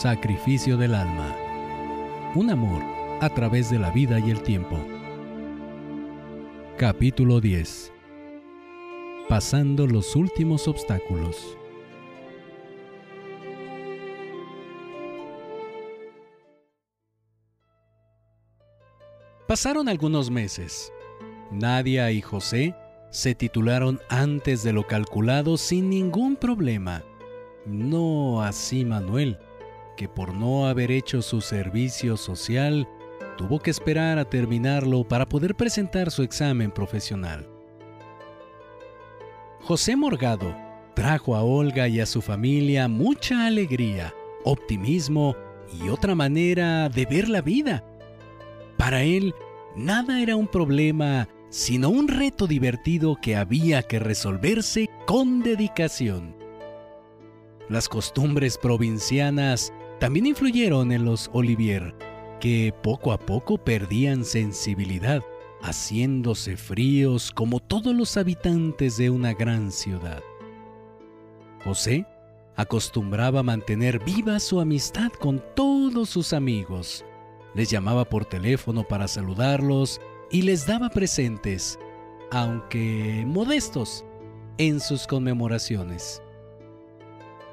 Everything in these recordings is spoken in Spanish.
Sacrificio del alma. Un amor a través de la vida y el tiempo. Capítulo 10. Pasando los últimos obstáculos. Pasaron algunos meses. Nadia y José se titularon antes de lo calculado sin ningún problema. No así Manuel, que por no haber hecho su servicio social, tuvo que esperar a terminarlo para poder presentar su examen profesional. José Morgado trajo a Olga y a su familia mucha alegría, optimismo y otra manera de ver la vida. Para él, nada era un problema sino un reto divertido que había que resolverse con dedicación. Las costumbres provincianas también influyeron en los Olivier, que poco a poco perdían sensibilidad, haciéndose fríos como todos los habitantes de una gran ciudad. José acostumbraba mantener viva su amistad con todos sus amigos. Les llamaba por teléfono para saludarlos y les daba presentes, aunque modestos, en sus conmemoraciones.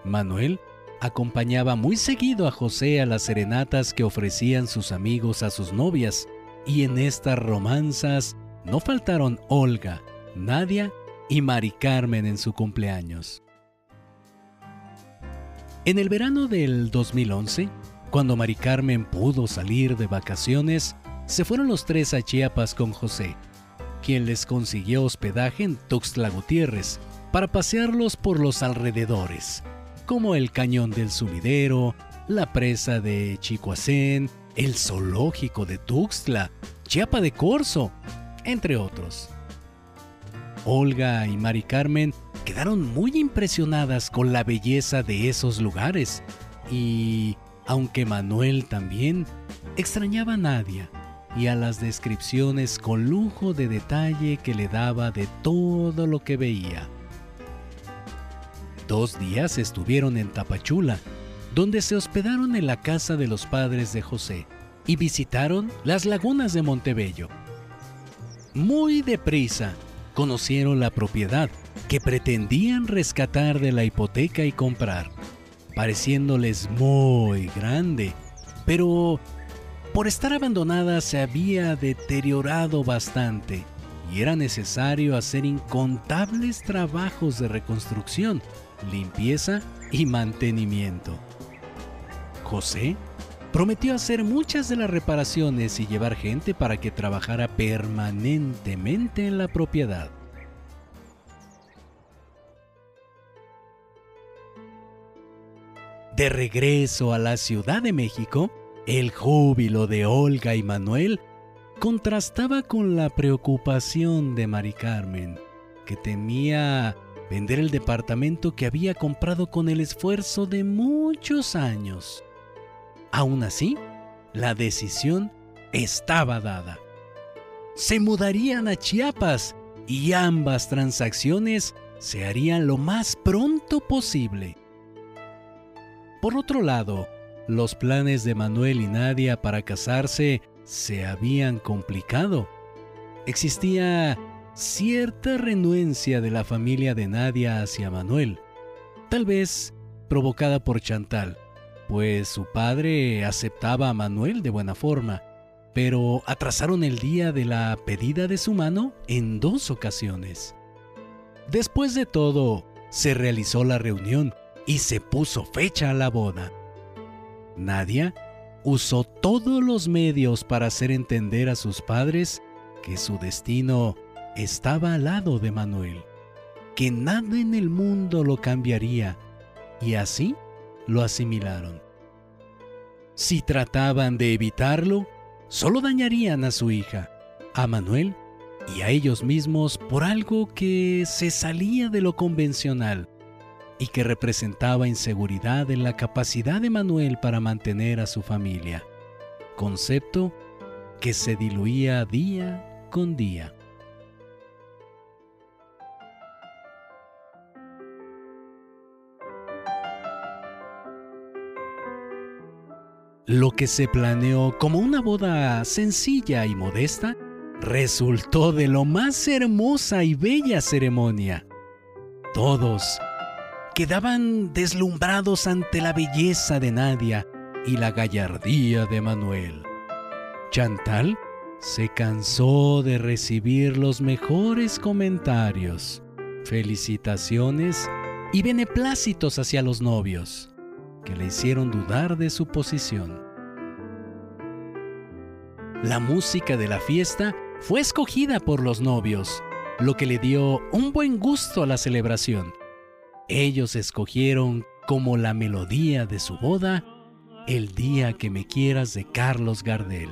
Manuel acompañaba muy seguido a José a las serenatas que ofrecían sus amigos a sus novias, y en estas romanzas no faltaron Olga, Nadia y Mari Carmen en su cumpleaños. En el verano del 2011, cuando Mari Carmen pudo salir de vacaciones, se fueron los tres a Chiapas con José, quien les consiguió hospedaje en Tuxtla Gutiérrez para pasearlos por los alrededores, como el cañón del sumidero, la presa de Chicoacén, el zoológico de Tuxtla, Chiapa de Corzo, entre otros. Olga y Mari Carmen quedaron muy impresionadas con la belleza de esos lugares y, aunque Manuel también, extrañaba a Nadia y a las descripciones con lujo de detalle que le daba de todo lo que veía. Dos días estuvieron en Tapachula, donde se hospedaron en la casa de los padres de José y visitaron las lagunas de Montebello. Muy deprisa conocieron la propiedad que pretendían rescatar de la hipoteca y comprar, pareciéndoles muy grande, pero por estar abandonada se había deteriorado bastante y era necesario hacer incontables trabajos de reconstrucción, limpieza y mantenimiento. José prometió hacer muchas de las reparaciones y llevar gente para que trabajara permanentemente en la propiedad. De regreso a la Ciudad de México, el júbilo de Olga y Manuel contrastaba con la preocupación de Mari Carmen, que temía vender el departamento que había comprado con el esfuerzo de muchos años. Aún así, la decisión estaba dada. Se mudarían a Chiapas y ambas transacciones se harían lo más pronto posible. Por otro lado, los planes de Manuel y Nadia para casarse se habían complicado. Existía cierta renuencia de la familia de Nadia hacia Manuel, tal vez provocada por Chantal, pues su padre aceptaba a Manuel de buena forma, pero atrasaron el día de la pedida de su mano en dos ocasiones. Después de todo, se realizó la reunión y se puso fecha a la boda. Nadia usó todos los medios para hacer entender a sus padres que su destino estaba al lado de Manuel, que nada en el mundo lo cambiaría, y así lo asimilaron. Si trataban de evitarlo, solo dañarían a su hija, a Manuel y a ellos mismos por algo que se salía de lo convencional y que representaba inseguridad en la capacidad de Manuel para mantener a su familia, concepto que se diluía día con día. Lo que se planeó como una boda sencilla y modesta resultó de lo más hermosa y bella ceremonia. Todos quedaban deslumbrados ante la belleza de Nadia y la gallardía de Manuel. Chantal se cansó de recibir los mejores comentarios, felicitaciones y beneplácitos hacia los novios que le hicieron dudar de su posición. La música de la fiesta fue escogida por los novios, lo que le dio un buen gusto a la celebración. Ellos escogieron como la melodía de su boda El día que me quieras de Carlos Gardel.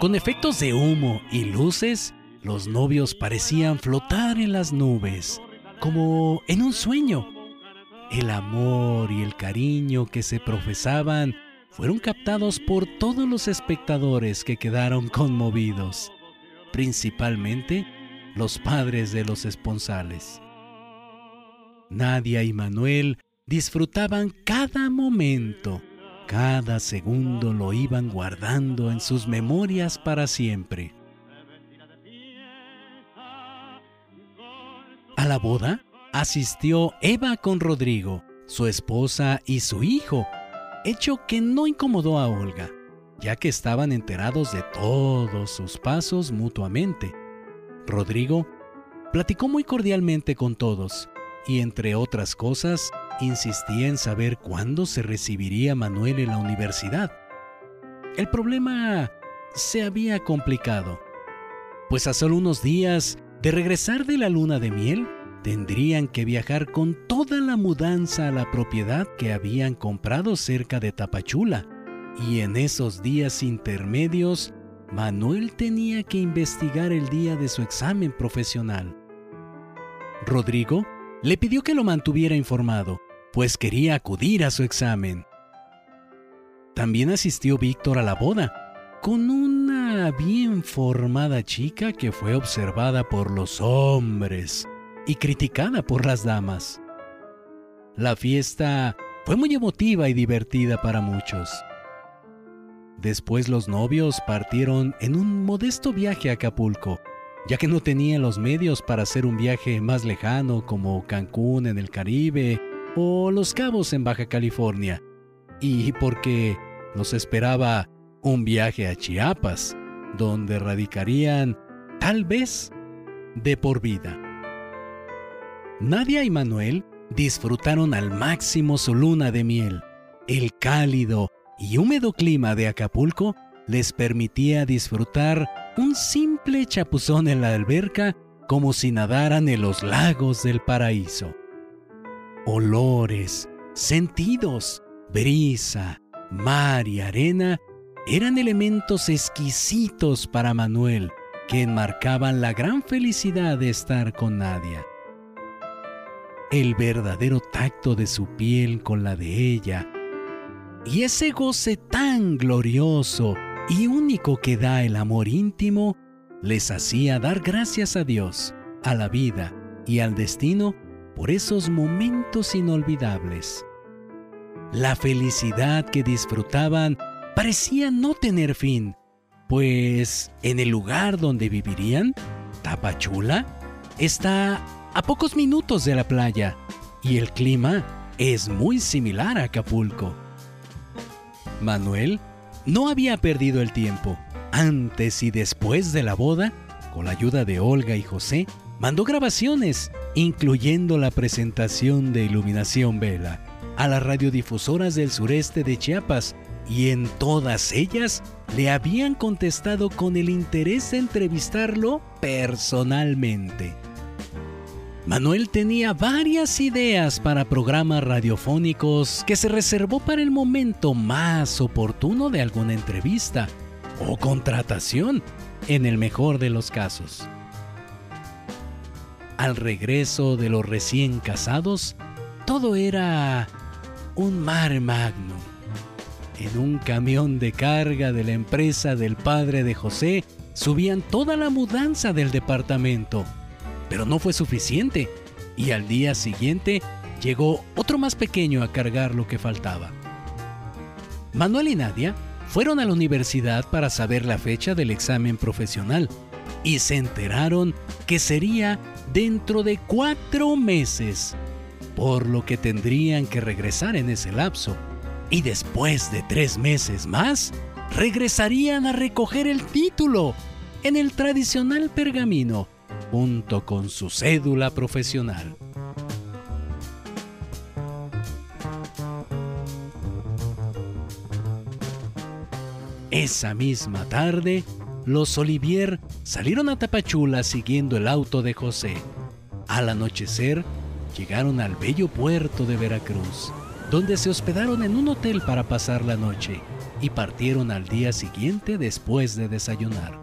Con efectos de humo y luces, los novios parecían flotar en las nubes, como en un sueño. El amor y el cariño que se profesaban fueron captados por todos los espectadores que quedaron conmovidos, principalmente los padres de los esponsales. Nadia y Manuel disfrutaban cada momento cada segundo lo iban guardando en sus memorias para siempre. A la boda asistió Eva con Rodrigo, su esposa y su hijo, hecho que no incomodó a Olga, ya que estaban enterados de todos sus pasos mutuamente. Rodrigo platicó muy cordialmente con todos y entre otras cosas insistía en saber cuándo se recibiría Manuel en la universidad. El problema se había complicado, pues a solo unos días de regresar de la luna de miel, tendrían que viajar con toda la mudanza a la propiedad que habían comprado cerca de Tapachula. Y en esos días intermedios, Manuel tenía que investigar el día de su examen profesional. Rodrigo le pidió que lo mantuviera informado pues quería acudir a su examen. También asistió Víctor a la boda, con una bien formada chica que fue observada por los hombres y criticada por las damas. La fiesta fue muy emotiva y divertida para muchos. Después los novios partieron en un modesto viaje a Acapulco, ya que no tenían los medios para hacer un viaje más lejano como Cancún en el Caribe o Los Cabos en Baja California, y porque los esperaba un viaje a Chiapas, donde radicarían tal vez de por vida. Nadia y Manuel disfrutaron al máximo su luna de miel. El cálido y húmedo clima de Acapulco les permitía disfrutar un simple chapuzón en la alberca como si nadaran en los lagos del paraíso olores, sentidos, brisa, mar y arena eran elementos exquisitos para Manuel que enmarcaban la gran felicidad de estar con Nadia. El verdadero tacto de su piel con la de ella y ese goce tan glorioso y único que da el amor íntimo les hacía dar gracias a Dios, a la vida y al destino por esos momentos inolvidables. La felicidad que disfrutaban parecía no tener fin, pues en el lugar donde vivirían, Tapachula, está a pocos minutos de la playa y el clima es muy similar a Acapulco. Manuel no había perdido el tiempo. Antes y después de la boda, con la ayuda de Olga y José, mandó grabaciones, incluyendo la presentación de Iluminación Vela, a las radiodifusoras del sureste de Chiapas, y en todas ellas le habían contestado con el interés de entrevistarlo personalmente. Manuel tenía varias ideas para programas radiofónicos que se reservó para el momento más oportuno de alguna entrevista o contratación, en el mejor de los casos. Al regreso de los recién casados, todo era un mar magno. En un camión de carga de la empresa del padre de José subían toda la mudanza del departamento. Pero no fue suficiente y al día siguiente llegó otro más pequeño a cargar lo que faltaba. Manuel y Nadia fueron a la universidad para saber la fecha del examen profesional y se enteraron que sería dentro de cuatro meses, por lo que tendrían que regresar en ese lapso. Y después de tres meses más, regresarían a recoger el título en el tradicional pergamino, junto con su cédula profesional. Esa misma tarde, los Olivier salieron a Tapachula siguiendo el auto de José. Al anochecer, llegaron al bello puerto de Veracruz, donde se hospedaron en un hotel para pasar la noche y partieron al día siguiente después de desayunar.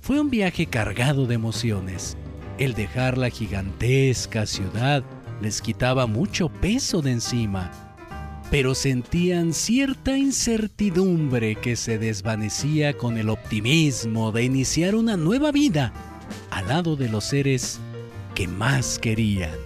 Fue un viaje cargado de emociones. El dejar la gigantesca ciudad les quitaba mucho peso de encima pero sentían cierta incertidumbre que se desvanecía con el optimismo de iniciar una nueva vida al lado de los seres que más querían.